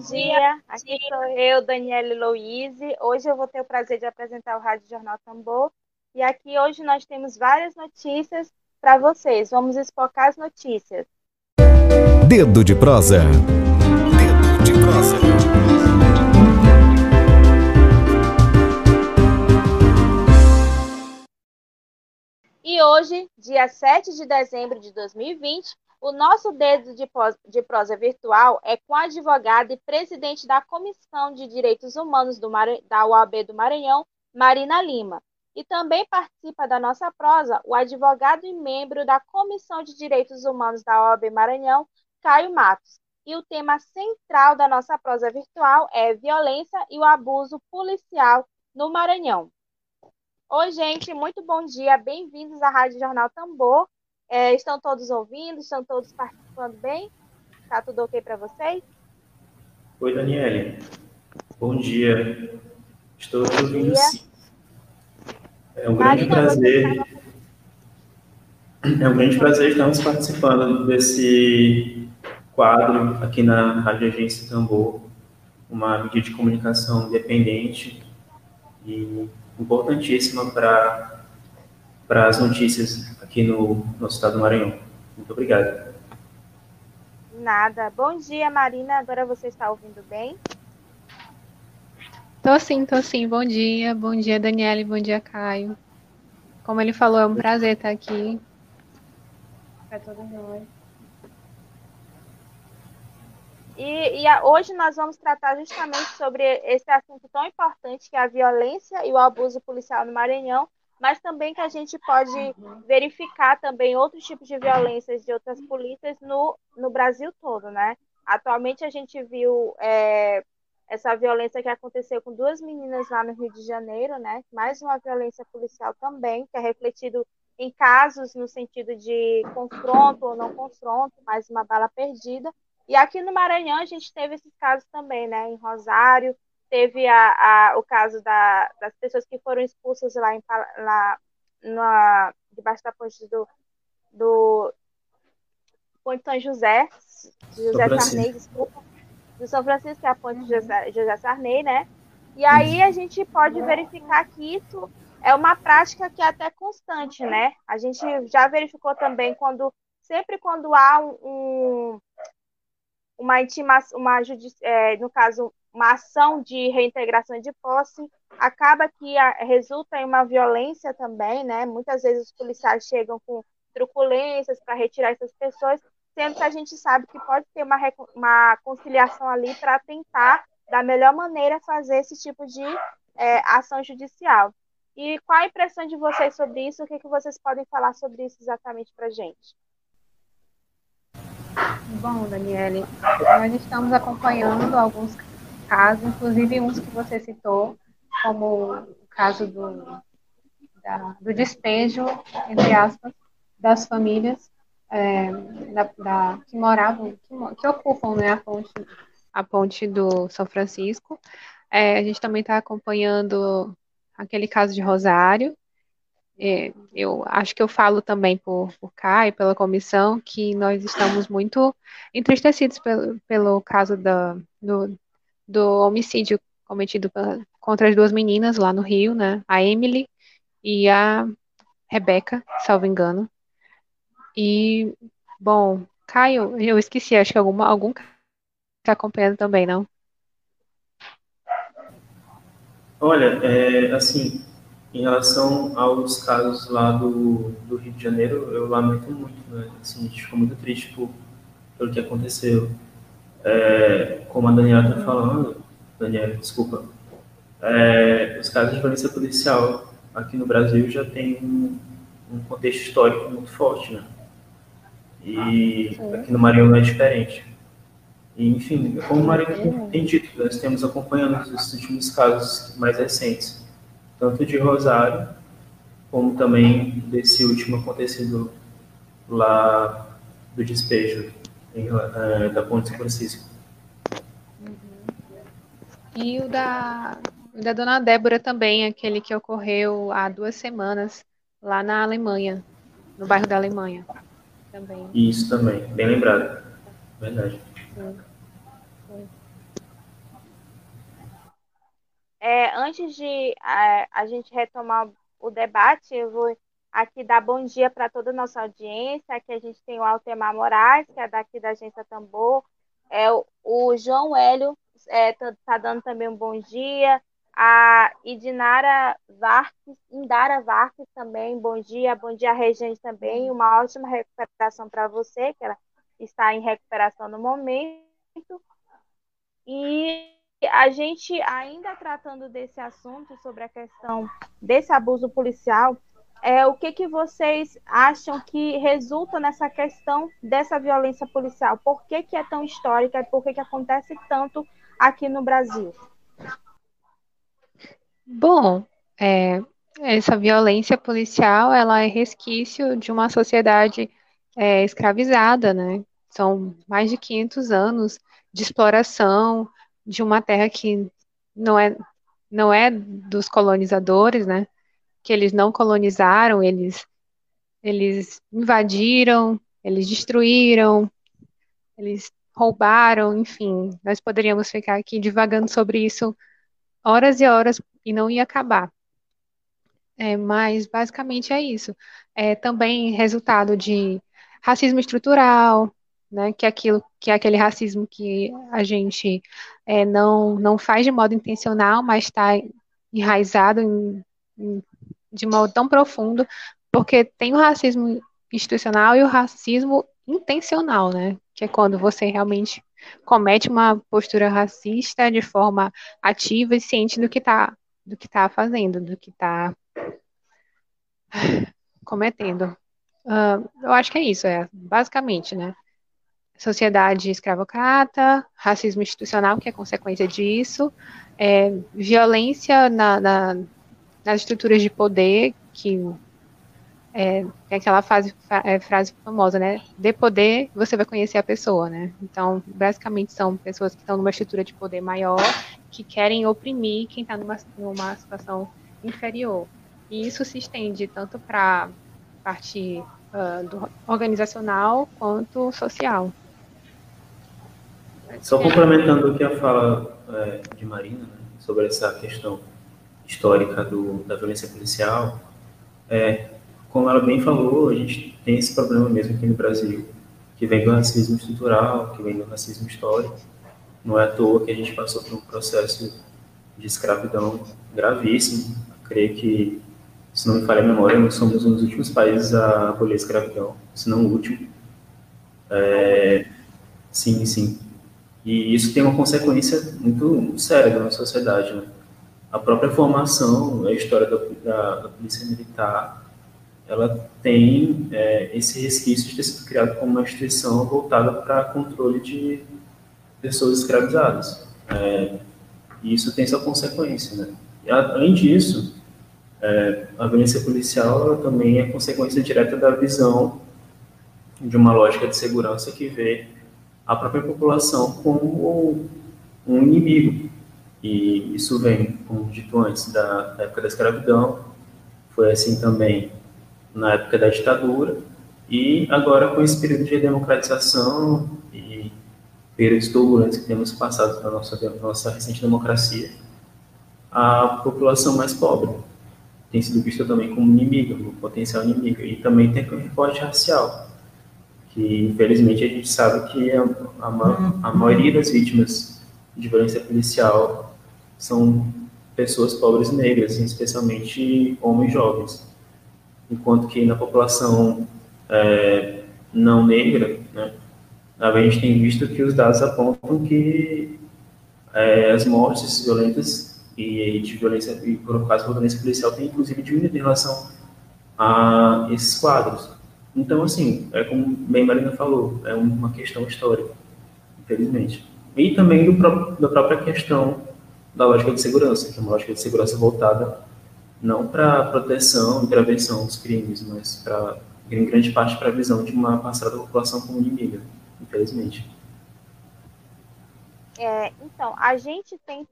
Dia. Aqui sou eu, Daniele Louise. Hoje eu vou ter o prazer de apresentar o Rádio Jornal Tambor. E aqui hoje nós temos várias notícias para vocês. Vamos explicar as notícias. Dedo de prosa. Dedo de prosa. E hoje, dia 7 de dezembro de 2020, o nosso dedo de, de prosa virtual é com a advogada e presidente da Comissão de Direitos Humanos do da UAB do Maranhão, Marina Lima. E também participa da nossa prosa o advogado e membro da Comissão de Direitos Humanos da OAB Maranhão, Caio Matos. E o tema central da nossa prosa virtual é violência e o abuso policial no Maranhão. Oi, gente, muito bom dia. Bem-vindos à Rádio Jornal Tambor. É, estão todos ouvindo? Estão todos participando bem? Tá tudo ok para vocês? Oi, Daniele. Bom dia. Estou te ouvindo sim. É um grande Marina, prazer. É um grande prazer estarmos participando desse quadro aqui na Rádio Agência Tambor, uma mídia de comunicação independente e importantíssima para para as notícias aqui no nosso estado do Maranhão. Muito obrigado. Nada. Bom dia, Marina. Agora você está ouvindo bem? Tô sim, tô sim. Bom dia. Bom dia, Daniele. Bom dia, Caio. Como ele falou, é um prazer estar aqui. Para todos nós. E, e a, hoje nós vamos tratar justamente sobre esse assunto tão importante que é a violência e o abuso policial no Maranhão, mas também que a gente pode verificar também outros tipos de violências de outras polícias no, no Brasil todo, né? Atualmente a gente viu é, essa violência que aconteceu com duas meninas lá no Rio de Janeiro, né? Mais uma violência policial também, que é refletido em casos no sentido de confronto ou não confronto, mais uma bala perdida. E aqui no Maranhão a gente teve esses casos também, né? Em Rosário, teve a, a, o caso da, das pessoas que foram expulsas lá, em, lá na, debaixo da ponte do, do Ponte São José, José Sarney, desculpa, do São Francisco, que é a ponte de José, José Sarney, né? E aí a gente pode verificar que isso é uma prática que é até constante, né? A gente já verificou também quando sempre quando há um, um uma intimação, uma é, no caso uma ação de reintegração de posse, acaba que a, resulta em uma violência também, né? Muitas vezes os policiais chegam com truculências para retirar essas pessoas, sendo que a gente sabe que pode ter uma, uma conciliação ali para tentar, da melhor maneira, fazer esse tipo de é, ação judicial. E qual a impressão de vocês sobre isso? O que, que vocês podem falar sobre isso exatamente para a gente? Bom, Daniele, nós estamos acompanhando alguns casos, inclusive uns que você citou, como o caso do, da, do despejo, entre aspas, das famílias é, da, da, que moravam, que, que, ocupam né, a, ponte, a ponte do São Francisco. É, a gente também está acompanhando aquele caso de Rosário. É, eu acho que eu falo também por, por CAI, pela comissão, que nós estamos muito entristecidos pelo, pelo caso da, do, do homicídio cometido contra as duas meninas lá no Rio, né? A Emily e a Rebeca, salvo engano. E, bom, Caio, eu esqueci, acho que alguma, algum está acompanhando também, não? Olha, é, assim, em relação aos casos lá do, do Rio de Janeiro, eu lamento muito, né? Assim, a gente ficou muito triste por, pelo que aconteceu. É, como a Daniela está falando, Daniela, desculpa, é, os casos de violência policial aqui no Brasil já tem um, um contexto histórico muito forte, né? E aqui no Maranhão não é diferente. E, enfim, como o Maranhão tem dito, nós temos acompanhando os últimos casos mais recentes. tanto de Rosário, como também desse último acontecido lá do despejo em, uh, da Ponte São Francisco. Uhum. E o da, da Dona Débora também, aquele que ocorreu há duas semanas lá na Alemanha, no bairro da Alemanha. Também. Isso também, bem lembrado. Verdade. Sim. É, antes de a, a gente retomar o debate, eu vou aqui dar bom dia para toda a nossa audiência. Aqui a gente tem o Altemar Moraes, que é daqui da Agência Tambor. É, o, João Hélio está é, tá, tá dando também um bom dia. A Idinara Varques, Indara Varques também, bom dia. Bom dia, Regente também. Uma ótima recuperação para você, que ela está em recuperação no momento. E a gente ainda tratando desse assunto sobre a questão desse abuso policial, é, o que, que vocês acham que resulta nessa questão dessa violência policial? Por que, que é tão histórica e por que, que acontece tanto aqui no Brasil? Bom, é, essa violência policial ela é resquício de uma sociedade é, escravizada, né? São mais de 500 anos de exploração, de uma terra que não é não é dos colonizadores, né? Que eles não colonizaram, eles eles invadiram, eles destruíram, eles roubaram, enfim, nós poderíamos ficar aqui divagando sobre isso horas e horas e não ia acabar. É, mas basicamente é isso. É também resultado de racismo estrutural, né, que é aquilo que é aquele racismo que a gente é, não não faz de modo intencional, mas está enraizado em, em, de modo tão profundo, porque tem o racismo institucional e o racismo intencional, né, que é quando você realmente comete uma postura racista de forma ativa e ciente do que está do que está fazendo, do que está cometendo. Uh, eu acho que é isso, é basicamente, né? sociedade escravocrata, racismo institucional, que é consequência disso, é, violência na, na, nas estruturas de poder, que é, é aquela fase, é, frase famosa, né? De poder, você vai conhecer a pessoa, né? Então, basicamente, são pessoas que estão numa estrutura de poder maior, que querem oprimir quem está numa, numa situação inferior. E isso se estende tanto para parte uh, do organizacional quanto social. Só complementando o que a fala é, de Marina né, sobre essa questão histórica do, da violência policial, é, como ela bem falou, a gente tem esse problema mesmo aqui no Brasil, que vem do racismo estrutural, que vem do racismo histórico. Não é à toa que a gente passou por um processo de escravidão gravíssimo. Creio que, se não me falha a memória, nós somos um dos últimos países a abolir a escravidão, se não o último. É, sim, sim. E isso tem uma consequência muito séria na sociedade. Né? A própria formação, a história da, da, da polícia militar, ela tem é, esse resquício de ter sido criada como uma instituição voltada para controle de pessoas escravizadas. É, e isso tem sua consequência. Né? E, além disso, é, a violência policial também é consequência direta da visão de uma lógica de segurança que vê a própria população como um inimigo. E isso vem, como dito antes, da, época da escravidão, foi assim também na época da ditadura, e agora com esse período de democratização e períodos turbulentos que temos passado na nossa, nossa recente democracia, a população mais pobre tem sido vista também como inimiga, como potencial inimiga, e também tem um recorte racial que infelizmente a gente sabe que a, a, a maioria das vítimas de violência policial são pessoas pobres negras, especialmente homens jovens, enquanto que na população é, não negra, né, a gente tem visto que os dados apontam que é, as mortes violentas e de violência, e por causa da violência policial, tem inclusive diminuído em relação a esses quadros. Então, assim, é como bem Marina falou, é uma questão histórica, infelizmente. E também do, da própria questão da lógica de segurança, que é uma lógica de segurança voltada não para proteção e prevenção dos crimes, mas para em grande parte para a visão de uma parcela da população como inimiga, infelizmente. É, então, a gente tem,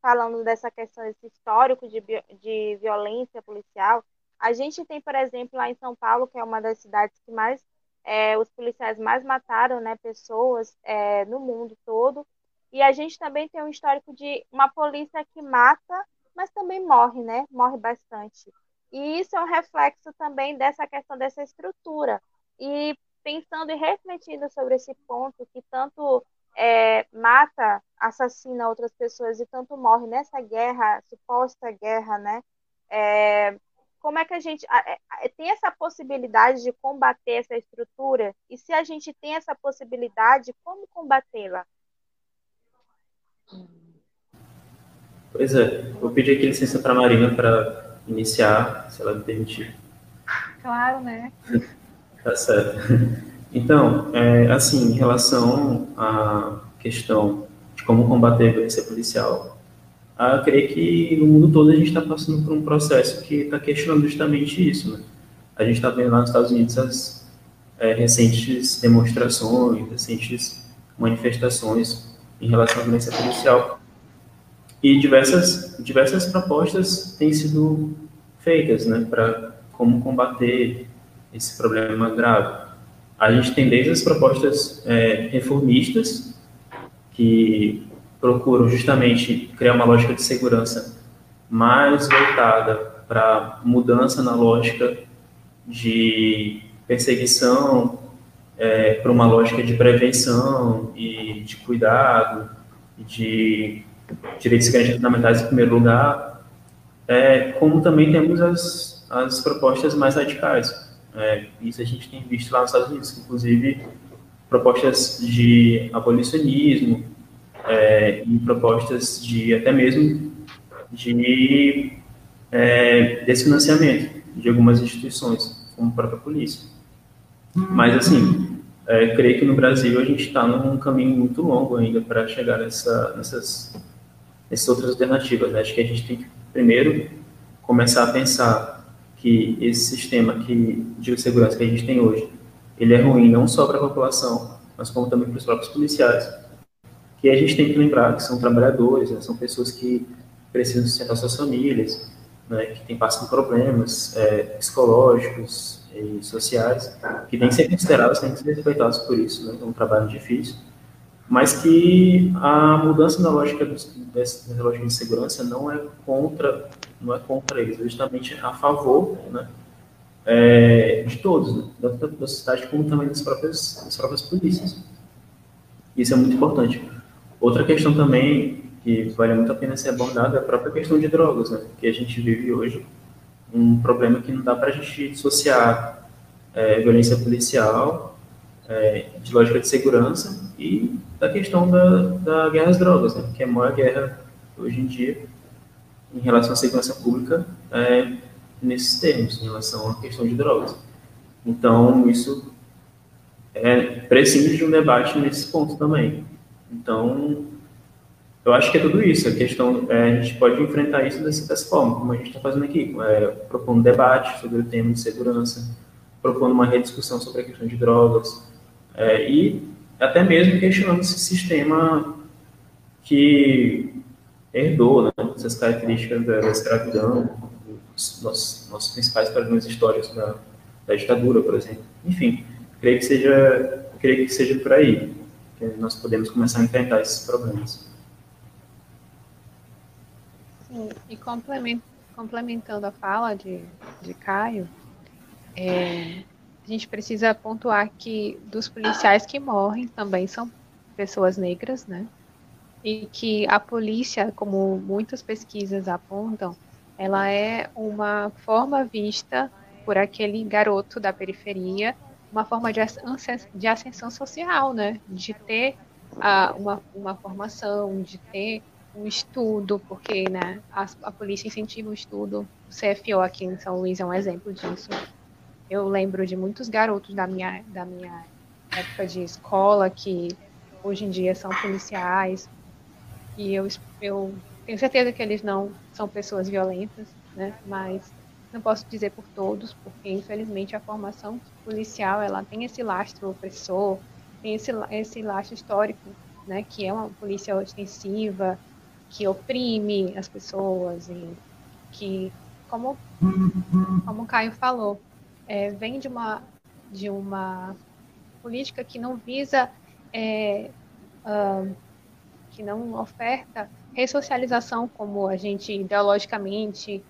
falando dessa questão, desse histórico de, de violência policial, a gente tem, por exemplo, lá em São Paulo, que é uma das cidades que mais, é, os policiais mais mataram né, pessoas é, no mundo todo, e a gente também tem um histórico de uma polícia que mata, mas também morre, né? Morre bastante. E isso é um reflexo também dessa questão dessa estrutura. E pensando e refletindo sobre esse ponto que tanto é, mata, assassina outras pessoas e tanto morre nessa guerra, suposta guerra, né? É, como é que a gente é, tem essa possibilidade de combater essa estrutura? E se a gente tem essa possibilidade, como combatê-la? Pois é, vou pedir aqui licença para a Marina para iniciar, se ela me permitir. Claro, né? tá certo. Então, é, assim, em relação à questão de como combater a violência policial, eu creio que no mundo todo a gente está passando por um processo que está questionando justamente isso. Né? A gente está vendo lá nos Estados Unidos as é, recentes demonstrações, recentes manifestações em relação à violência policial. E diversas, diversas propostas têm sido feitas né, para como combater esse problema grave. A gente tem desde as propostas é, reformistas, que procuram justamente criar uma lógica de segurança mais voltada para mudança na lógica de perseguição é, para uma lógica de prevenção e de cuidado, de direitos e garantias fundamentais em primeiro lugar, é, como também temos as, as propostas mais radicais. É, isso a gente tem visto lá nos Estados Unidos, inclusive propostas de abolicionismo é, e propostas de até mesmo de é, desfinanciamento de algumas instituições, como a própria polícia. Mas, assim, é, creio que no Brasil a gente está num caminho muito longo ainda para chegar nessa, nessas, nessas outras alternativas. Né? Acho que a gente tem que, primeiro, começar a pensar que esse sistema que, de segurança que a gente tem hoje, ele é ruim não só para a população, mas como também para os próprios policiais. Que a gente tem que lembrar que são trabalhadores, né? são pessoas que precisam sustentar suas famílias, né? que têm passam problemas é, psicológicos, e sociais, que têm que ser considerados, têm que ser respeitados por isso, né? é um trabalho difícil, mas que a mudança na lógica dessa lógica de segurança não é contra, não é contra eles, é justamente a favor, né? É, de todos, né? tanto da sociedade como também das próprias, das próprias polícias. Isso é muito importante. Outra questão também que vale muito a pena ser abordada é a própria questão de drogas, né? Que a gente vive hoje um problema que não dá para a gente dissociar é, violência policial é, de lógica de segurança e da questão da, da guerra às drogas, né, que é a maior guerra hoje em dia em relação à segurança pública é, nesses termos, em relação à questão de drogas. Então, isso é prescinde de um debate nesse ponto também. Então, eu acho que é tudo isso. A questão, é, a gente pode enfrentar isso dessa, dessa forma, como a gente está fazendo aqui, é, propondo debate sobre o tema de segurança, propondo uma rediscussão sobre a questão de drogas, é, e até mesmo questionando esse sistema que herdou né, essas características da, da escravidão, os nossos, nossos principais problemas históricos da, da ditadura, por exemplo. Enfim, creio que seja, creio que seja por aí que nós podemos começar a enfrentar esses problemas. Sim, e complementando a fala de, de Caio, é, a gente precisa pontuar que dos policiais que morrem também são pessoas negras, né? E que a polícia, como muitas pesquisas apontam, ela é uma forma vista por aquele garoto da periferia, uma forma de, de ascensão social, né? De ter uma, uma formação, de ter um estudo, porque né, a, a polícia incentiva o estudo. O CFO aqui em São Luís é um exemplo disso. Eu lembro de muitos garotos da minha, da minha época de escola que hoje em dia são policiais. E eu, eu tenho certeza que eles não são pessoas violentas, né? Mas não posso dizer por todos, porque infelizmente a formação policial ela tem esse lastro opressor, tem esse, esse lastro histórico, né? Que é uma polícia ostensiva, que oprime as pessoas e que, como, como o Caio falou, é, vem de uma, de uma política que não visa, é, uh, que não oferta ressocialização como a gente ideologicamente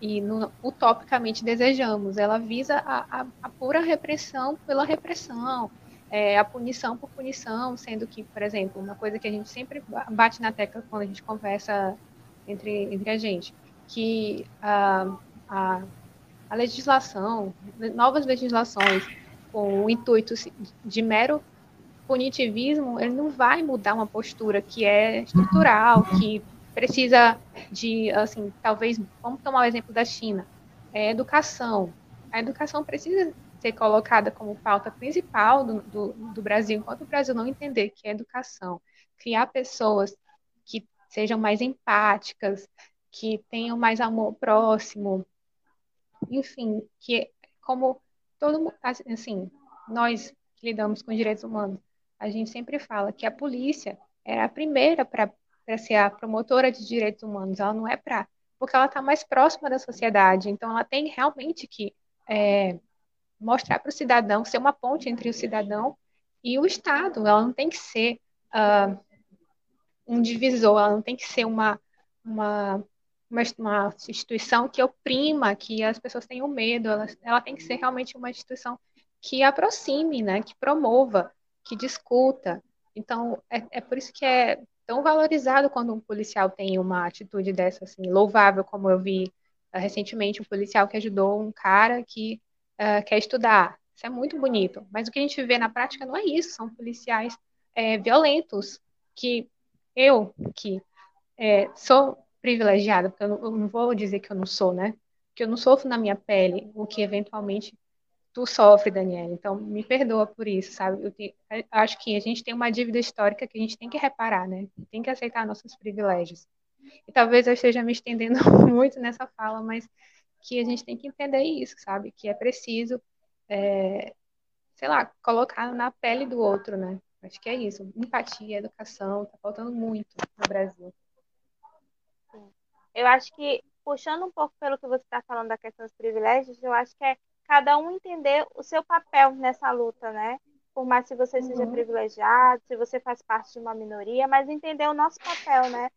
e no, utopicamente desejamos. Ela visa a, a, a pura repressão pela repressão, é, a punição por punição, sendo que, por exemplo, uma coisa que a gente sempre bate na tecla quando a gente conversa entre, entre a gente, que a, a, a legislação, novas legislações com o intuito de mero punitivismo, ele não vai mudar uma postura que é estrutural, que precisa de, assim, talvez, vamos tomar o exemplo da China, é educação. A educação precisa ser colocada como pauta principal do, do, do Brasil, enquanto o Brasil não entender que é educação, criar pessoas que sejam mais empáticas, que tenham mais amor próximo, enfim, que como todo mundo, assim, nós que lidamos com direitos humanos, a gente sempre fala que a polícia era a primeira para ser a promotora de direitos humanos, ela não é para, porque ela está mais próxima da sociedade, então ela tem realmente que é, mostrar para o cidadão, ser uma ponte entre o cidadão e o Estado, ela não tem que ser uh, um divisor, ela não tem que ser uma, uma uma, uma instituição que oprima, que as pessoas tenham medo, ela, ela tem que ser realmente uma instituição que aproxime, né, que promova, que discuta. Então, é, é por isso que é tão valorizado quando um policial tem uma atitude dessa, assim, louvável, como eu vi uh, recentemente, um policial que ajudou um cara que uh, quer estudar. Isso é muito bonito. Mas o que a gente vê na prática não é isso, são policiais é, violentos, que eu, que é, sou privilegiada, porque eu não, eu não, vou dizer que eu não sou, né? Que eu não sofro na minha pele o que eventualmente tu sofre, Daniela. Então, me perdoa por isso, sabe? Eu, te, eu acho que a gente tem uma dívida histórica que a gente tem que reparar, né? Tem que aceitar nossos privilégios. E talvez eu esteja me estendendo muito nessa fala, mas que a gente tem que entender isso, sabe? Que é preciso, é, sei lá, colocar na pele do outro, né? Acho que é isso. Empatia, educação, tá faltando muito no Brasil. Eu acho que, puxando um pouco pelo que você está falando da questão dos privilégios, eu acho que é cada um entender o seu papel nessa luta, né? Por mais que você seja uhum. privilegiado, se você faz parte de uma minoria, mas entender o nosso papel, né?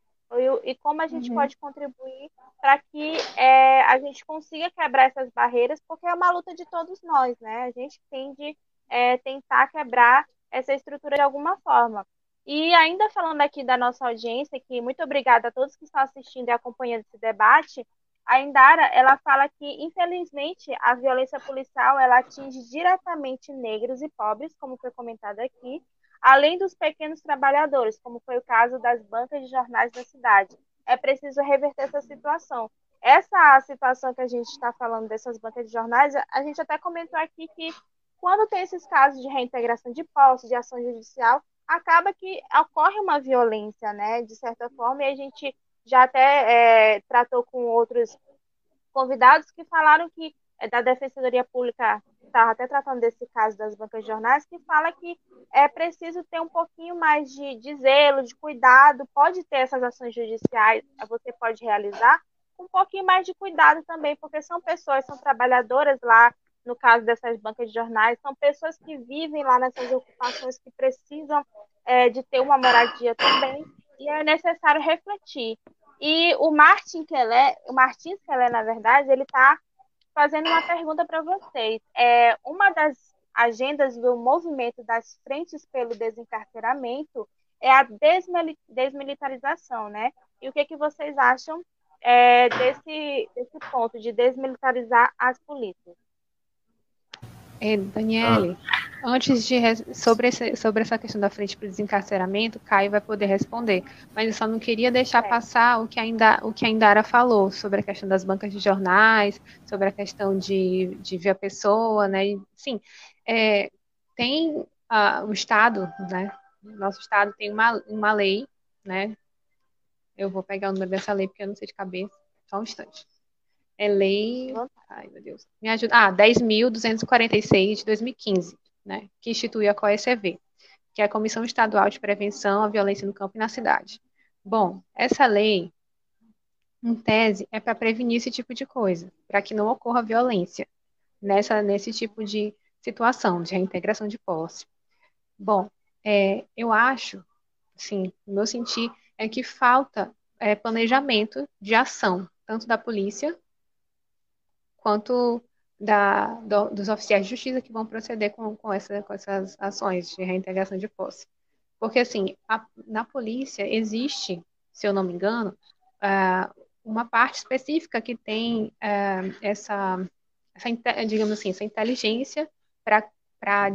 E, como a gente uhum. pode contribuir para que é, a gente consiga quebrar essas barreiras, porque é uma luta de todos nós, né? A gente tem de é, tentar quebrar essa estrutura de alguma forma. E ainda falando aqui da nossa audiência, que muito obrigada a todos que estão assistindo e acompanhando esse debate, a Indara, ela fala que, infelizmente, a violência policial, ela atinge diretamente negros e pobres, como foi comentado aqui, além dos pequenos trabalhadores, como foi o caso das bancas de jornais da cidade. É preciso reverter essa situação. Essa situação que a gente está falando dessas bancas de jornais, a gente até comentou aqui que quando tem esses casos de reintegração de posse, de ação judicial, acaba que ocorre uma violência, né, de certa forma, e a gente já até é, tratou com outros convidados que falaram que é, da Defensoria Pública, estava até tratando desse caso das bancas de jornais, que fala que é preciso ter um pouquinho mais de, de zelo, de cuidado, pode ter essas ações judiciais, você pode realizar, um pouquinho mais de cuidado também, porque são pessoas, são trabalhadoras lá, no caso dessas bancas de jornais, são pessoas que vivem lá nessas ocupações que precisam é, de ter uma moradia também, e é necessário refletir. E o Martin Kelé, o Martins Kelé, na verdade, ele está fazendo uma pergunta para vocês. É, uma das agendas do movimento das frentes pelo desencarceramento é a desmilitarização, né? E o que, que vocês acham é, desse, desse ponto de desmilitarizar as polícias? É, Daniele, ah. Antes de sobre, esse, sobre essa questão da frente para o desencarceramento, Caio vai poder responder. Mas eu só não queria deixar passar o que, ainda, o que a Indara falou sobre a questão das bancas de jornais, sobre a questão de, de ver a pessoa, né? sim, é, tem uh, o Estado, né? Nosso Estado tem uma, uma lei, né? Eu vou pegar o número dessa lei porque eu não sei de cabeça. Só um instante. É lei. Ai, meu Deus. Me ajuda. Ah, 10.246 de 2015, né? Que institui a COECV, que é a Comissão Estadual de Prevenção à Violência no Campo e na Cidade. Bom, essa lei, em tese, é para prevenir esse tipo de coisa, para que não ocorra violência nessa, nesse tipo de situação de reintegração de posse. Bom, é, eu acho, sim, no meu sentir, é que falta é, planejamento de ação, tanto da polícia quanto da, do, dos oficiais de justiça que vão proceder com, com, essa, com essas ações de reintegração de posse. Porque, assim, a, na polícia existe, se eu não me engano, uh, uma parte específica que tem uh, essa, essa, digamos assim, essa inteligência para para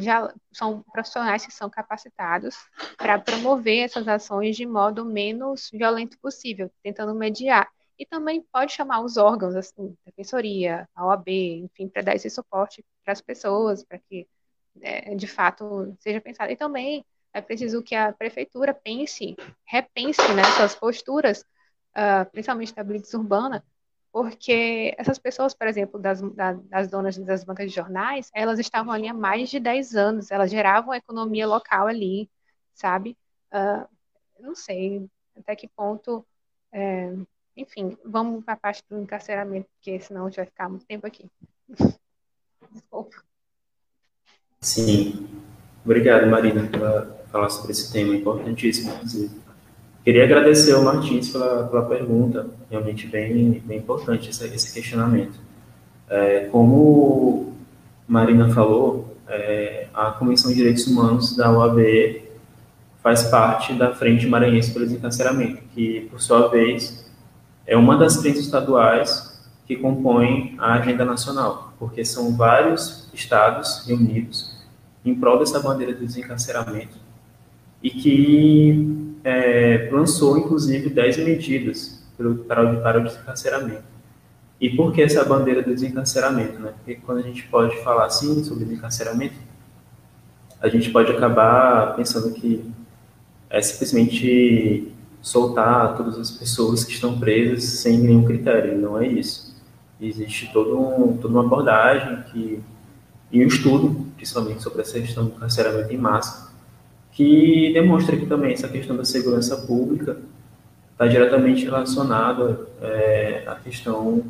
são profissionais que são capacitados para promover essas ações de modo menos violento possível, tentando mediar. E também pode chamar os órgãos, assim, defensoria, a OAB, enfim, para dar esse suporte para as pessoas, para que, é, de fato, seja pensado. E também é preciso que a prefeitura pense, repense né, suas posturas, uh, principalmente da blitz urbana, porque essas pessoas, por exemplo, das, das donas das bancas de jornais, elas estavam ali há mais de 10 anos, elas geravam a economia local ali, sabe? Uh, não sei até que ponto. É, enfim, vamos para a parte do encarceramento, porque senão a gente vai ficar muito tempo aqui. Desculpa. Sim. Obrigado, Marina, por falar sobre esse tema importantíssimo. Queria agradecer ao Martins pela, pela pergunta, realmente bem, bem importante esse, esse questionamento. É, como Marina falou, é, a Comissão de Direitos Humanos da OAB faz parte da Frente Maranhense pelo Desencarceramento, que, por sua vez, é uma das frentes estaduais que compõem a agenda nacional, porque são vários estados reunidos em prol dessa bandeira do desencarceramento e que é, lançou, inclusive, 10 medidas para, para o desencarceramento. E por que essa bandeira do desencarceramento? Né? Porque quando a gente pode falar assim sobre desencarceramento, a gente pode acabar pensando que é simplesmente soltar todas as pessoas que estão presas sem nenhum critério. Não é isso. Existe todo um, toda uma abordagem que, e um estudo, principalmente sobre essa questão do carceramento em massa, que demonstra que também essa questão da segurança pública está diretamente relacionada é, à questão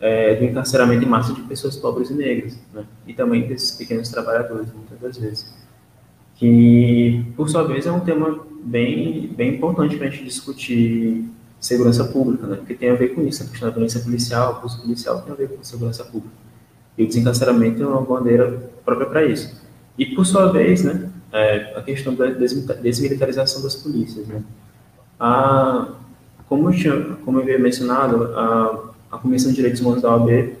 é, do encarceramento em massa de pessoas pobres e negras, né? e também desses pequenos trabalhadores, muitas das vezes. Que, por sua vez, é um tema bem, bem importante para a gente discutir segurança pública, né? porque tem a ver com isso, a questão da violência policial, abuso policial tem a ver com segurança pública. E o desencarceramento é uma bandeira própria para isso. E, por sua vez, né, é, a questão da desmilitarização das polícias. Né? A, como, eu tinha, como eu havia mencionado, a, a Comissão de Direitos Humanos da OAB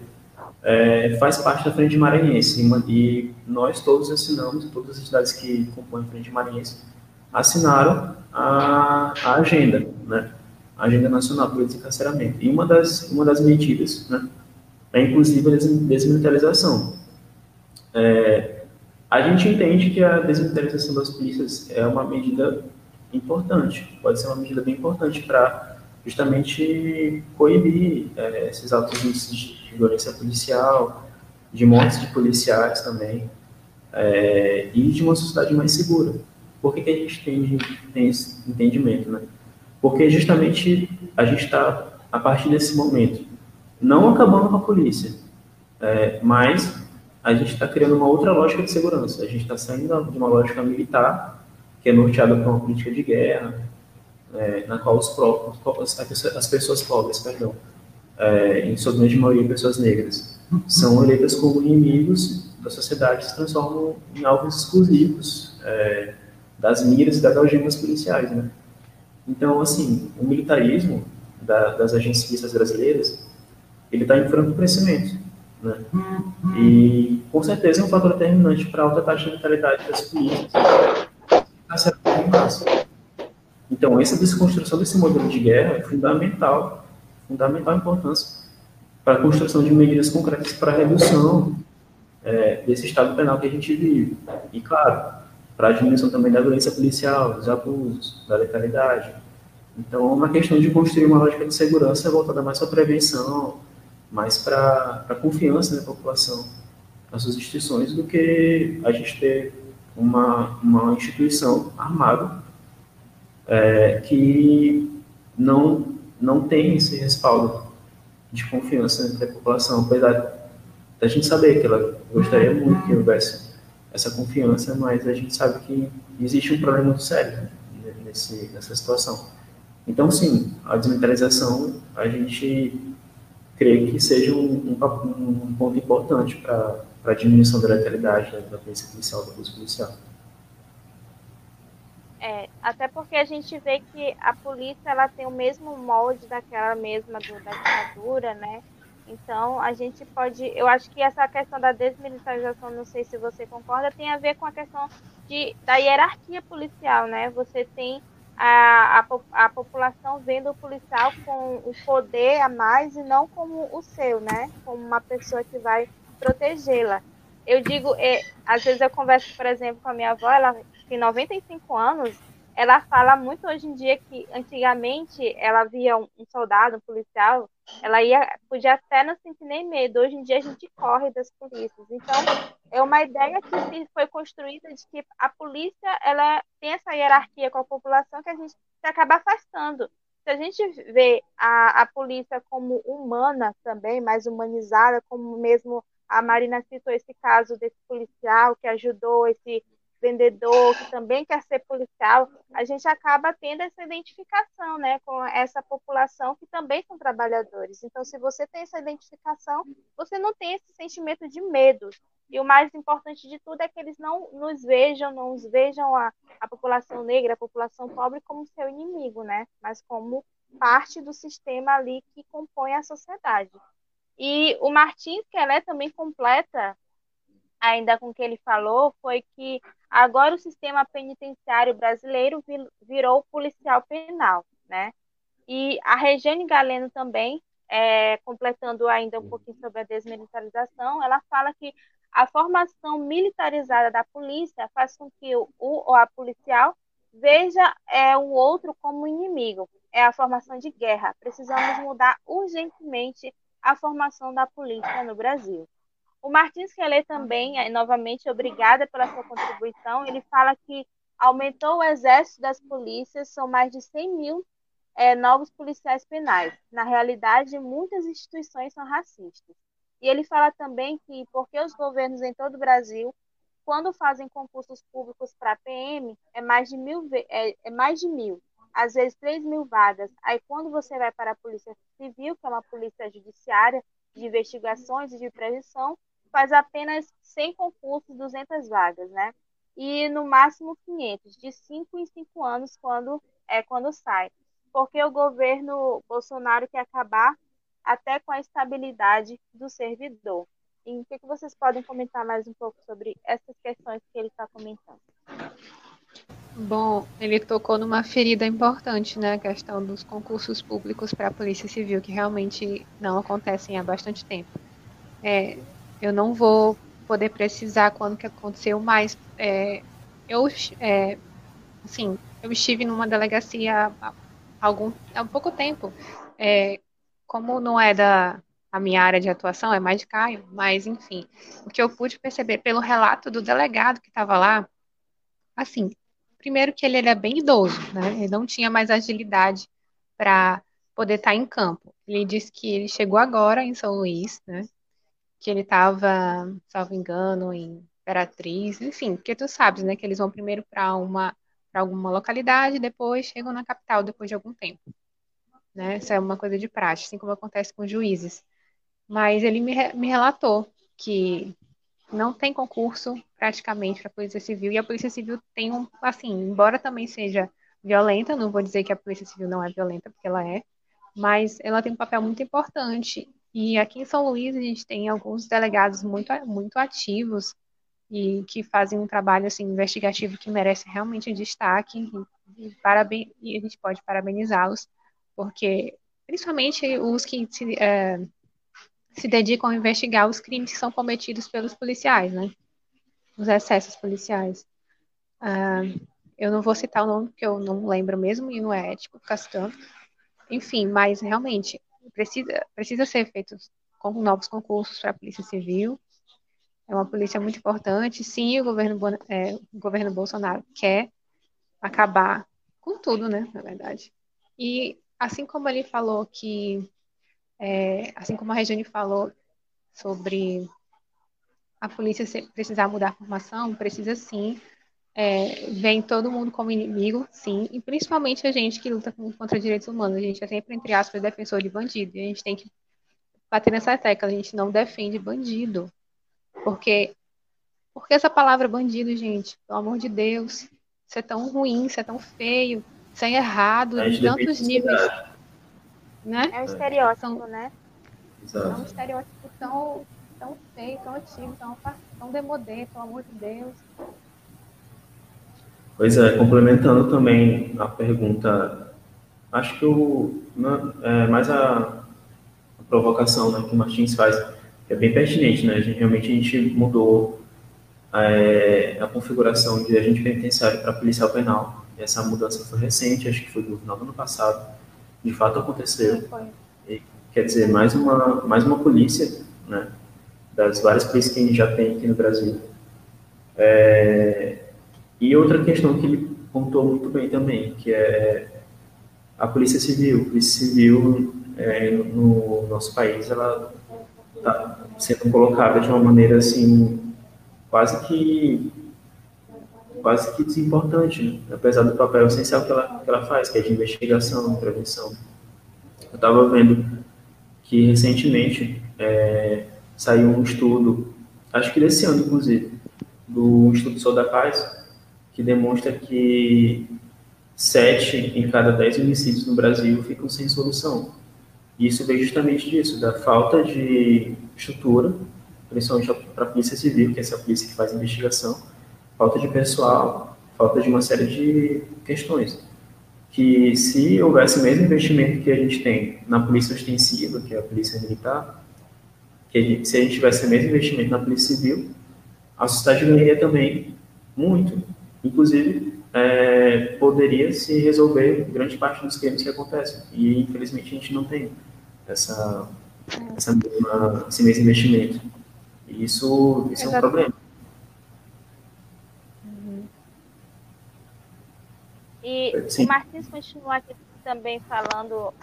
é, faz parte da Frente Maranhense e, e nós todos assinamos, todas as entidades que compõem a Frente Maranhense assinaram a, a agenda, né? a Agenda Nacional para o Desencarceramento. E uma das, uma das medidas né, é, inclusive, a desmilitarização. É, a gente entende que a desmilitarização das polícias é uma medida importante, pode ser uma medida bem importante para justamente coibir é, esses altos índices de violência policial, de mortes de policiais também, é, e de uma sociedade mais segura. Por que, que a gente tem, tem esse entendimento? Né? Porque justamente a gente está, a partir desse momento, não acabando com a polícia, é, mas a gente está criando uma outra lógica de segurança. A gente está saindo de uma lógica militar, que é norteada por uma política de guerra, é, na qual os próprios, as pessoas pobres, perdão, é, em sua grande maioria pessoas negras, são eleitas como inimigos da sociedade se transformam em alvos exclusivos é, das miras e das algemas policiais. Né? Então, assim, o militarismo da, das agências brasileiras, ele está em franco crescimento. Né? E, com certeza, é um fator determinante para a alta taxa de letalidade das polícias Então, essa desconstrução desse modelo de guerra é fundamental, fundamental importância para a construção de medidas concretas para a redução é, desse estado penal que a gente vive. E, claro, para a diminuição também da violência policial, dos abusos, da letalidade. Então, é uma questão de construir uma lógica de segurança voltada mais para prevenção, mais para a confiança da população nas suas instituições, do que a gente ter uma, uma instituição armada é, que não, não tem esse respaldo de confiança entre a população, apesar da gente saber que ela gostaria muito que houvesse essa confiança, mas a gente sabe que existe um problema muito sério né, nesse, nessa situação. Então, sim, a desmilitarização, a gente crê que seja um, um, um ponto importante para a diminuição da letalidade da, da polícia policial, da polícia policial. É, até porque a gente vê que a polícia ela tem o mesmo molde daquela mesma do, da ditadura, né? Então a gente pode, eu acho que essa questão da desmilitarização, não sei se você concorda, tem a ver com a questão de, da hierarquia policial, né? Você tem a, a, a população vendo o policial com o poder a mais e não como o seu, né? Como uma pessoa que vai protegê-la. Eu digo, é, às vezes eu converso, por exemplo, com a minha avó, ela tem 95 anos, ela fala muito hoje em dia que antigamente ela via um, soldado, um policial, ela ia, podia até não sentir nem medo. Hoje em dia a gente corre das polícias. Então, é uma ideia que foi construída de que a polícia ela tem essa hierarquia com a população que a gente se acaba afastando. Se a gente vê a, a polícia como humana também, mais humanizada, como mesmo a Marina citou esse caso desse policial que ajudou esse vendedor que também quer ser policial, a gente acaba tendo essa identificação, né, com essa população que também são trabalhadores. Então, se você tem essa identificação, você não tem esse sentimento de medo. E o mais importante de tudo é que eles não nos vejam, não nos vejam a, a população negra, a população pobre como seu inimigo, né, mas como parte do sistema ali que compõe a sociedade. E o Martins Kelé também completa ainda com o que ele falou foi que agora o sistema penitenciário brasileiro virou policial penal, né? E a Regiane Galeno também, é, completando ainda um pouquinho sobre a desmilitarização, ela fala que a formação militarizada da polícia faz com que o, o a policial veja é, o outro como inimigo. É a formação de guerra. Precisamos mudar urgentemente a formação da polícia no Brasil. O Martins Kelly também, é, novamente, obrigada pela sua contribuição. Ele fala que aumentou o exército das polícias, são mais de 100 mil é, novos policiais penais. Na realidade, muitas instituições são racistas. E ele fala também que, porque os governos em todo o Brasil, quando fazem concursos públicos para PM, é mais de mil, é, é mais de mil, às vezes 3 mil vagas. Aí, quando você vai para a Polícia Civil, que é uma polícia judiciária de investigações e de prevenção, faz apenas 100 concursos, 200 vagas, né? E no máximo 500, de 5 em 5 anos, quando é quando sai. Porque o governo Bolsonaro quer acabar até com a estabilidade do servidor. E o que, que vocês podem comentar mais um pouco sobre essas questões que ele está comentando? Bom, ele tocou numa ferida importante, né? A questão dos concursos públicos para a Polícia Civil, que realmente não acontecem há bastante tempo. É, eu não vou poder precisar quando que aconteceu, mas é, eu, é, assim, eu estive numa delegacia há, algum, há pouco tempo. É, como não é da a minha área de atuação, é mais de Caio, mas enfim, o que eu pude perceber pelo relato do delegado que estava lá, assim, primeiro que ele era bem idoso, né? Ele não tinha mais agilidade para poder estar tá em campo. Ele disse que ele chegou agora em São Luís, né? Que ele estava, salvo engano, em Imperatriz, enfim, porque tu sabes, né, que eles vão primeiro para uma para alguma localidade, depois chegam na capital depois de algum tempo. Né? Isso é uma coisa de praxe, assim como acontece com juízes. Mas ele me, me relatou que não tem concurso praticamente para a Polícia Civil, e a Polícia Civil tem um, assim, embora também seja violenta, não vou dizer que a Polícia Civil não é violenta, porque ela é, mas ela tem um papel muito importante e aqui em São Luís a gente tem alguns delegados muito, muito ativos e que fazem um trabalho assim investigativo que merece realmente destaque e, e, e a gente pode parabenizá-los porque principalmente os que se, é, se dedicam a investigar os crimes que são cometidos pelos policiais, né? Os excessos policiais. Ah, eu não vou citar o nome porque eu não lembro mesmo e não é ético ficar citando. Enfim, mas realmente precisa, precisa ser feitos com novos concursos para a Polícia Civil. É uma polícia muito importante. Sim, o governo, é, o governo Bolsonaro quer acabar com tudo, né, na verdade. E assim como ele falou que, é, assim como a Regiane falou sobre a polícia precisar mudar a formação, precisa sim. É, vem todo mundo como inimigo, sim, e principalmente a gente que luta contra direitos humanos. A gente é sempre, entre aspas, defensor de bandido, e a gente tem que bater nessa tecla, a gente não defende bandido. Porque, porque essa palavra bandido, gente, pelo amor de Deus, isso é tão ruim, isso é tão feio, isso é errado em tantos níveis. Né? É um estereótipo, né? Exato. É um estereótipo tão, tão feio, tão antigo, tão, tão demodê, pelo amor de Deus. Pois é, complementando também a pergunta, acho que o, é, mais a, a provocação né, que o Martins faz é bem pertinente, né? A gente, realmente a gente mudou é, a configuração de agente penitenciário para policial penal. Essa mudança foi recente, acho que foi no final do ano passado. De fato aconteceu. E, quer dizer, mais uma, mais uma polícia, né? Das várias polícias que a gente já tem aqui no Brasil. É, e outra questão que ele pontuou muito bem também, que é a Polícia Civil. A Polícia Civil é, no nosso país, ela está sendo colocada de uma maneira assim quase que quase que desimportante, né? apesar do papel essencial que ela, que ela faz, que é de investigação, prevenção. Eu estava vendo que recentemente é, saiu um estudo, acho que desse ano, inclusive, do Instituto Sol da Paz, que demonstra que sete em cada dez homicídios no Brasil ficam sem solução. E isso vem justamente disso, da falta de estrutura, principalmente para a Polícia Civil, que é essa polícia que faz investigação, falta de pessoal, falta de uma série de questões. Que se houvesse o mesmo investimento que a gente tem na Polícia Ostensiva, que é a Polícia Militar, que a gente, se a gente tivesse o mesmo investimento na Polícia Civil, a sociedade ganharia também muito. Inclusive, é, poderia se resolver grande parte dos crimes que acontecem. E, infelizmente, a gente não tem essa, essa mesma, esse mesmo investimento. E isso, isso é um problema. Uhum. E Sim. o Martins continua aqui também falando,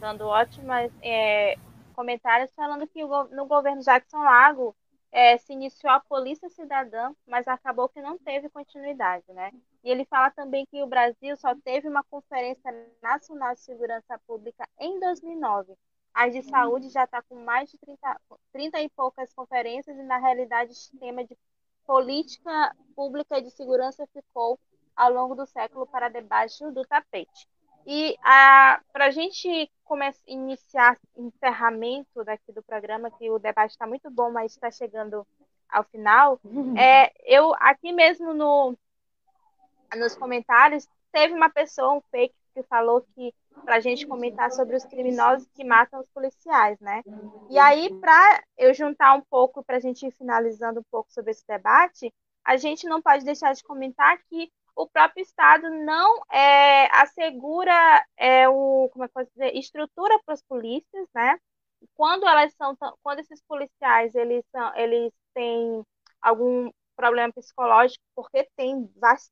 dando ótimas é, comentários, falando que no governo Jackson Lago é, se iniciou a Polícia Cidadã, mas acabou que não teve continuidade, né? E ele fala também que o Brasil só teve uma Conferência Nacional de Segurança Pública em 2009. A de saúde já está com mais de 30, 30 e poucas conferências e, na realidade, o tema de política pública de segurança ficou, ao longo do século, para debaixo do tapete. E para a gente começar, iniciar encerramento daqui do programa, que o debate está muito bom, mas está chegando ao final, é, eu aqui mesmo no, nos comentários teve uma pessoa, um fake, que falou que para a gente comentar sobre os criminosos que matam os policiais, né? E aí, para eu juntar um pouco, para a gente ir finalizando um pouco sobre esse debate, a gente não pode deixar de comentar que o próprio Estado não é, assegura é, o, como é que posso dizer, estrutura para os polícias, né? Quando elas são, quando esses policiais eles são, eles têm algum problema psicológico, porque tem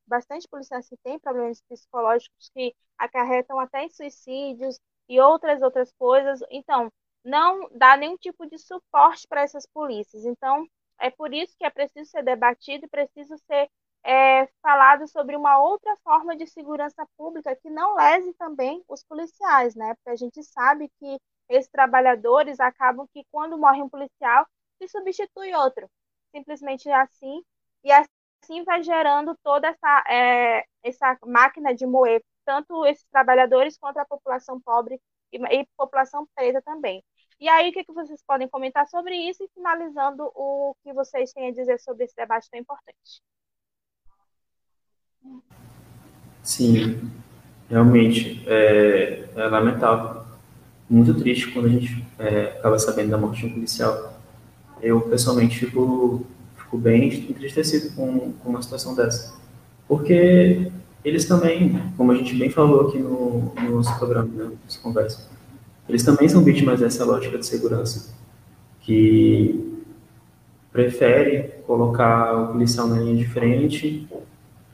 bastante policiais que têm problemas psicológicos que acarretam até em suicídios e outras outras coisas. Então, não dá nenhum tipo de suporte para essas polícias. Então, é por isso que é preciso ser debatido e preciso ser é, falado sobre uma outra forma de segurança pública que não lese também os policiais, né? Porque a gente sabe que esses trabalhadores acabam que quando morre um policial, se substitui outro. Simplesmente assim. E assim vai gerando toda essa, é, essa máquina de moer tanto esses trabalhadores quanto a população pobre e, e população preta também. E aí, o que, que vocês podem comentar sobre isso e finalizando o que vocês têm a dizer sobre esse debate tão importante? Sim, realmente é, é lamentável, muito triste quando a gente é, acaba sabendo da morte de um policial. Eu pessoalmente fico, fico bem entristecido com, com uma situação dessa. Porque eles também, como a gente bem falou aqui no, no nosso programa, né, nossa conversa, eles também são vítimas dessa lógica de segurança, que prefere colocar o policial na linha de frente,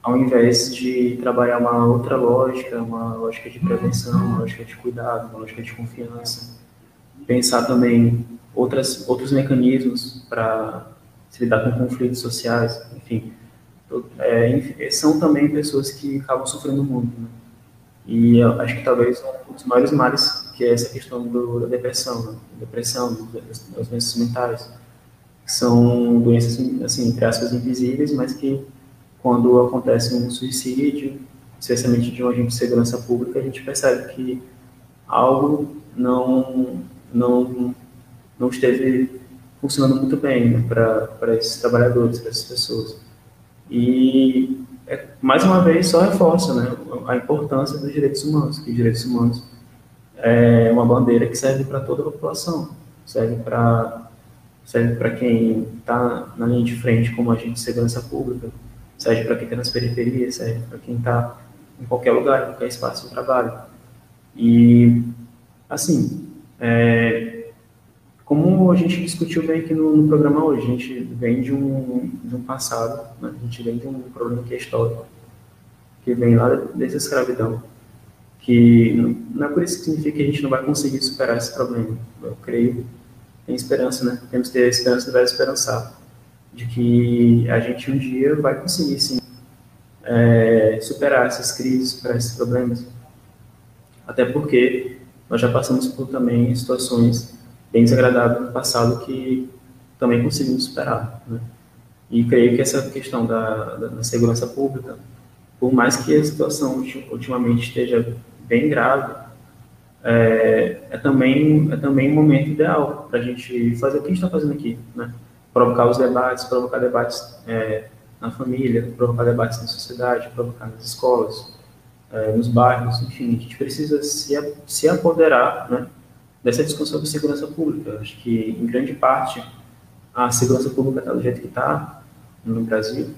ao invés de trabalhar uma outra lógica, uma lógica de prevenção, uma lógica de cuidado, uma lógica de confiança. Pensar também outras, outros mecanismos para se lidar com conflitos sociais, enfim. É, são também pessoas que acabam sofrendo muito. Né? E acho que talvez um dos maiores males, que é essa questão do, da depressão, né? depressão, das, doenças mentais, são doenças, assim, entre aspas, invisíveis, mas que quando acontece um suicídio, especialmente de um agente de segurança pública, a gente percebe que algo não, não, não esteve funcionando muito bem né, para esses trabalhadores, para essas pessoas. E, é, mais uma vez, só reforça né, a importância dos direitos humanos, que os direitos humanos é uma bandeira que serve para toda a população, serve para serve para quem está na linha de frente como agente de segurança pública, serve para quem está nas periferias, serve para quem está em qualquer lugar, em qualquer espaço de trabalho. E, assim, é, como a gente discutiu bem aqui no, no, programa hoje, a gente vem de um, de um passado, né? a gente vem de um problema que é histórico, que vem lá desde a escravidão, que não é por isso que significa que a gente não vai conseguir superar esse problema. Eu creio, tem esperança, né? Temos que ter esperança e vai esperançar de que a gente um dia vai conseguir, sim, é, superar essas crises, superar esses problemas. Até porque nós já passamos por também situações bem desagradáveis no passado que também conseguimos superar. Né? E creio que essa questão da, da, da, segurança pública, por mais que a situação ultimamente esteja bem grave, é, é também é também um momento ideal para a gente fazer o que a gente está fazendo aqui, né? Provocar os debates, provocar debates é, na família, provocar debates na sociedade, provocar nas escolas, é, nos bairros, enfim, a gente precisa se, se apoderar né, dessa discussão sobre segurança pública. Acho que, em grande parte, a segurança pública está do jeito que está no Brasil,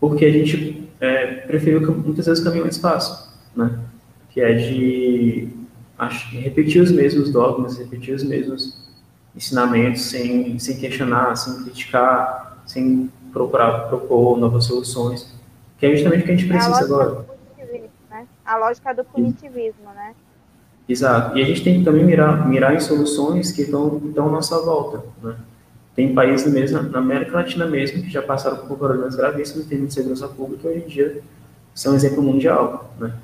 porque a gente é, preferiu muitas vezes o caminho mais fácil, né, que é de acho, repetir os mesmos dogmas, repetir os mesmos ensinamentos sem, sem questionar, sem criticar, sem procurar propor novas soluções, que é justamente o que a gente é precisa a agora. Né? A lógica do punitivismo, né? Exato. E a gente tem que também mirar, mirar em soluções que estão, estão à nossa volta, né? Tem países mesmo, na América Latina mesmo, que já passaram por problemas gravíssimos em termos de segurança pública e hoje em dia são exemplo mundial, né?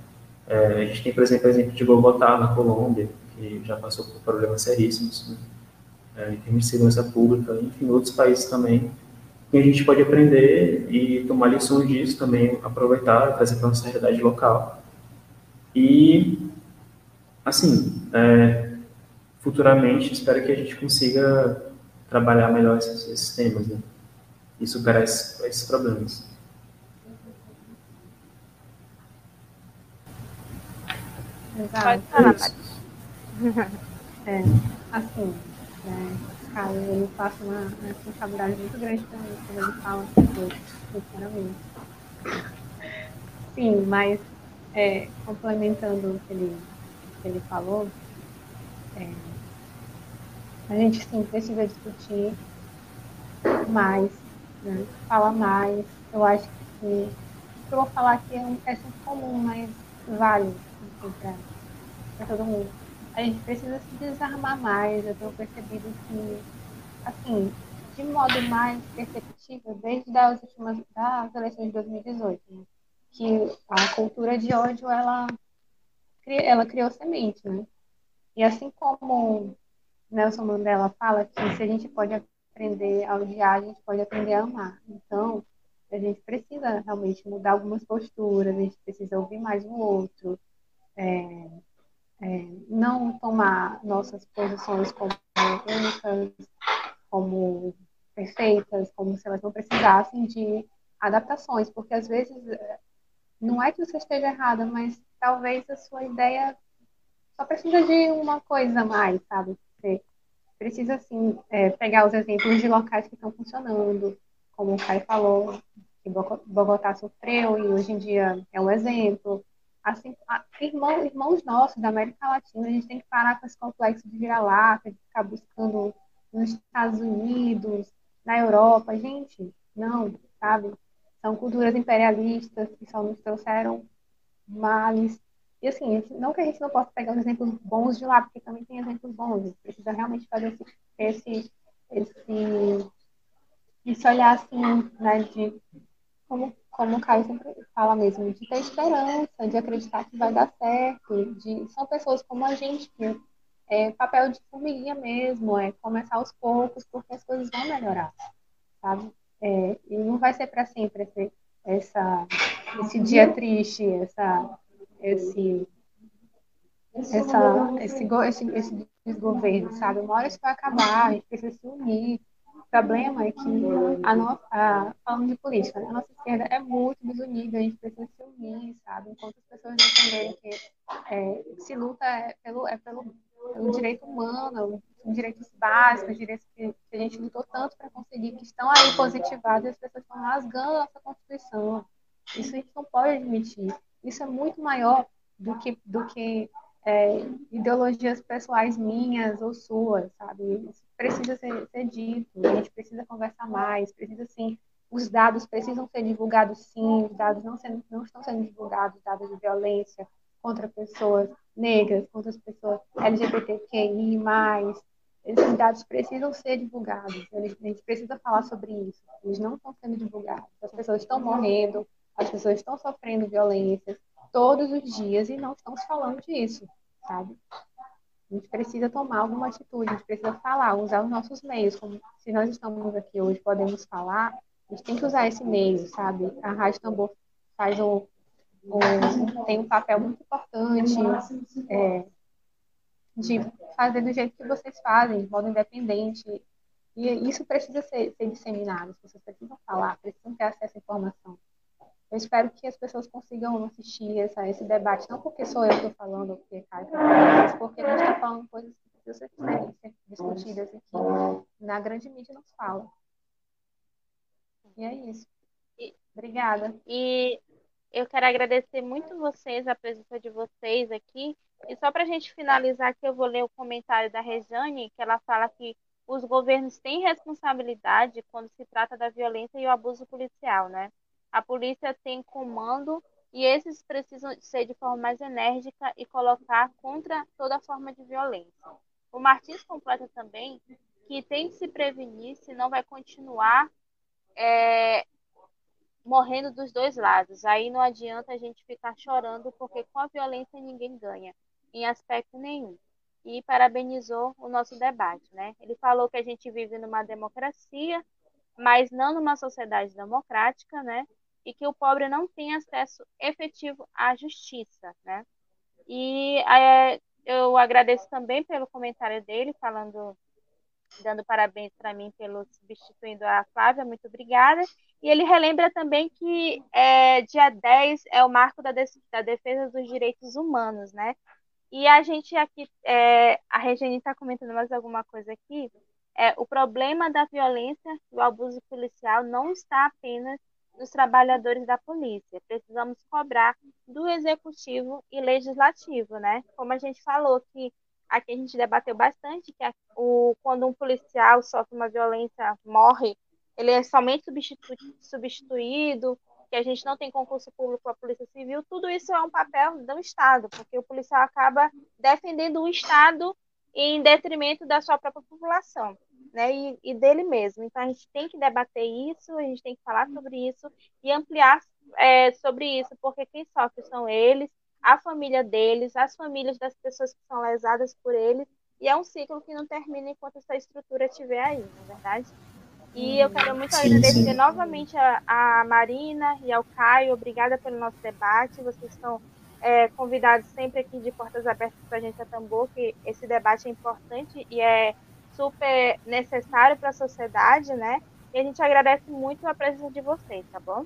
É, a gente tem, por exemplo, o exemplo de Bogotá, na Colômbia, que já passou por problemas seríssimos, né? É, em termos de segurança pública, enfim, outros países também, que a gente pode aprender e tomar lições disso também, aproveitar, trazer para a nossa realidade local. E, assim, é, futuramente, espero que a gente consiga trabalhar melhor esses, esses temas, né? E superar esses, esses problemas. Exato. Pode falar, é, assim, né? Cara, ele passa uma, responsabilidade muito grande para mim quando ele fala sinceramente. Sim, mas é, complementando o que ele, que ele falou, é, a gente sim precisa discutir mais, né? falar mais. Eu acho que o que eu vou falar aqui é um é comum, mas válido assim, para todo mundo a gente precisa se desarmar mais. Eu tenho percebido que, assim, de modo mais perceptível, desde as últimas das eleições de 2018, né? que a cultura de ódio ela, ela criou semente, né? E assim como Nelson Mandela fala que se a gente pode aprender a odiar, a gente pode aprender a amar. Então, a gente precisa realmente mudar algumas posturas, a gente precisa ouvir mais o outro, é, é, não tomar nossas posições como únicas, como perfeitas, como se elas não precisassem de adaptações, porque às vezes não é que você esteja errada, mas talvez a sua ideia só precisa de uma coisa a mais, sabe? Você precisa, assim, é, pegar os exemplos de locais que estão funcionando, como o Caio falou, que Bogotá sofreu e hoje em dia é um exemplo. Assim, irmãos, irmãos nossos da América Latina, a gente tem que parar com esse complexo de vira-lata, de ficar buscando nos Estados Unidos, na Europa. Gente, não, sabe? São culturas imperialistas que só nos trouxeram males. E assim, não que a gente não possa pegar os exemplos bons de lá, porque também tem exemplos bons. A gente precisa realmente fazer esse, esse, esse, esse olhar assim, né, de como, como o Caio sempre fala mesmo, de ter esperança, de acreditar que vai dar certo, de são pessoas como a gente que é papel de formiguinha mesmo, é começar aos poucos, porque as coisas vão melhorar, sabe? É, e não vai ser para sempre esse, essa, esse dia triste, essa, esse, essa, esse, esse, esse desgoverno, sabe? Uma hora isso vai acabar, a gente precisa se unir. Problema é que, a nossa, falando de política, né? a nossa esquerda é muito desunida, a gente precisa se unir, sabe? Enquanto as pessoas não entenderem que é, se luta é pelo, é pelo, pelo direito humano, direitos básicos, direitos que, a gente lutou tanto para conseguir, que estão aí positivados as pessoas estão rasgando a nossa Constituição. Isso a gente não pode admitir. Isso é muito maior do que, do que é, ideologias pessoais minhas ou suas, sabe? Isso precisa ser, ser dito, a gente precisa conversar mais, precisa, sim, os dados precisam ser divulgados, sim, os dados não, sendo, não estão sendo divulgados, dados de violência contra pessoas negras, contra as pessoas LGBTQI+, esses dados precisam ser divulgados, a gente precisa falar sobre isso, eles não estão sendo divulgados, as pessoas estão morrendo, as pessoas estão sofrendo violências todos os dias e não estamos falando disso, sabe? A gente precisa tomar alguma atitude, a gente precisa falar, usar os nossos meios, como se nós estamos aqui hoje, podemos falar, a gente tem que usar esse meio, sabe? A Rádio Tambor faz um, tem um papel muito importante é, de fazer do jeito que vocês fazem, de modo independente. E isso precisa ser, ser disseminado, as pessoas precisam falar, precisam ter acesso à informação. Eu espero que as pessoas consigam assistir essa, esse debate, não porque sou eu que estou falando, porque Caio está falando, mas porque a gente está falando coisas que precisam ser discutidas aqui. Na grande mídia não se fala. E é isso. Obrigada. E eu quero agradecer muito vocês, a presença de vocês aqui. E só para a gente finalizar aqui, eu vou ler o comentário da Rejane, que ela fala que os governos têm responsabilidade quando se trata da violência e o abuso policial, né? A polícia tem comando e esses precisam ser de forma mais enérgica e colocar contra toda forma de violência. O Martins completa também que tem que se prevenir, senão vai continuar é, morrendo dos dois lados. Aí não adianta a gente ficar chorando, porque com a violência ninguém ganha, em aspecto nenhum. E parabenizou o nosso debate, né? Ele falou que a gente vive numa democracia, mas não numa sociedade democrática, né? E que o pobre não tem acesso efetivo à justiça, né? E é, eu agradeço também pelo comentário dele, falando dando parabéns para mim pelo substituindo a Flávia, muito obrigada. E ele relembra também que é, dia 10 é o marco da, da defesa dos direitos humanos, né? E a gente aqui, é, a Regine está comentando mais alguma coisa aqui, é, o problema da violência e o abuso policial não está apenas nos trabalhadores da polícia. Precisamos cobrar do executivo e legislativo, né? Como a gente falou que aqui a gente debateu bastante que o, quando um policial sofre uma violência, morre, ele é somente substitu, substituído, que a gente não tem concurso público para a Polícia Civil, tudo isso é um papel do Estado, porque o policial acaba defendendo o Estado em detrimento da sua própria população, né, e, e dele mesmo. Então a gente tem que debater isso, a gente tem que falar sobre isso e ampliar é, sobre isso, porque quem sofre são eles, a família deles, as famílias das pessoas que são lesadas por eles, e é um ciclo que não termina enquanto essa estrutura estiver aí, na é verdade? E eu quero muito agradecer novamente a, a, Marina e ao Caio, obrigada pelo nosso debate, vocês estão é, convidados sempre aqui de portas abertas para a gente a Tambor, que esse debate é importante e é super necessário para a sociedade, né? E a gente agradece muito a presença de vocês, tá bom?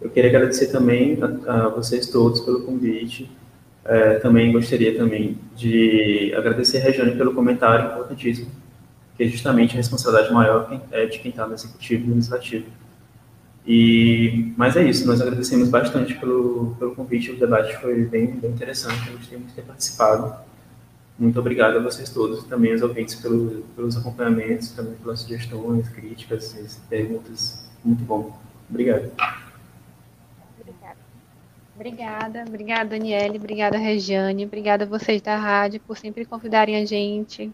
Eu queria agradecer também a, a vocês todos pelo convite. É, também gostaria também de agradecer a Regiane pelo comentário importantíssimo, que é justamente a responsabilidade maior é de quem está no executivo e no legislativo. E, mas é isso, nós agradecemos bastante pelo, pelo convite, o debate foi bem, bem interessante, gostei muito de ter participado. Muito obrigado a vocês todos, também aos ouvintes pelo, pelos acompanhamentos, também pelas sugestões, críticas, perguntas. Muito bom. Obrigado. Obrigada, obrigada, Daniele, obrigada, Regiane, obrigada a vocês da rádio por sempre convidarem a gente,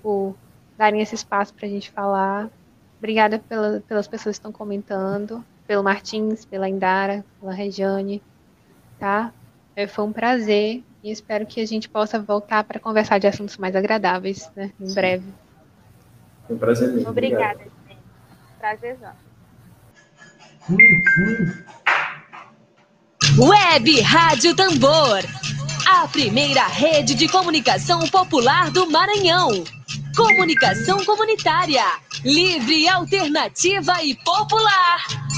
por darem esse espaço para a gente falar. Obrigada pela, pelas pessoas que estão comentando, pelo Martins, pela Indara, pela Regiane, tá? É, foi um prazer e espero que a gente possa voltar para conversar de assuntos mais agradáveis, né, em breve. Foi um prazer mesmo. Obrigada, gente. Prazerzão. Web Rádio Tambor, a primeira rede de comunicação popular do Maranhão. Comunicação comunitária, livre, alternativa e popular.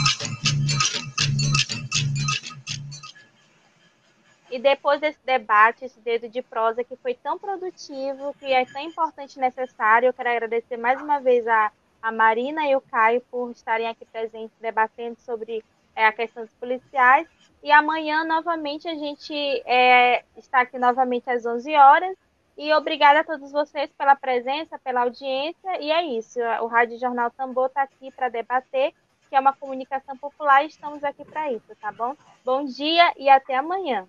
E depois desse debate, esse dedo de prosa que foi tão produtivo, que é tão importante e necessário, eu quero agradecer mais uma vez a, a Marina e o Caio por estarem aqui presentes debatendo sobre é, a questão dos policiais. E amanhã, novamente, a gente é, está aqui novamente às 11 horas. E obrigada a todos vocês pela presença, pela audiência. E é isso. O Rádio Jornal Tambor está aqui para debater, que é uma comunicação popular, e estamos aqui para isso, tá bom? Bom dia e até amanhã.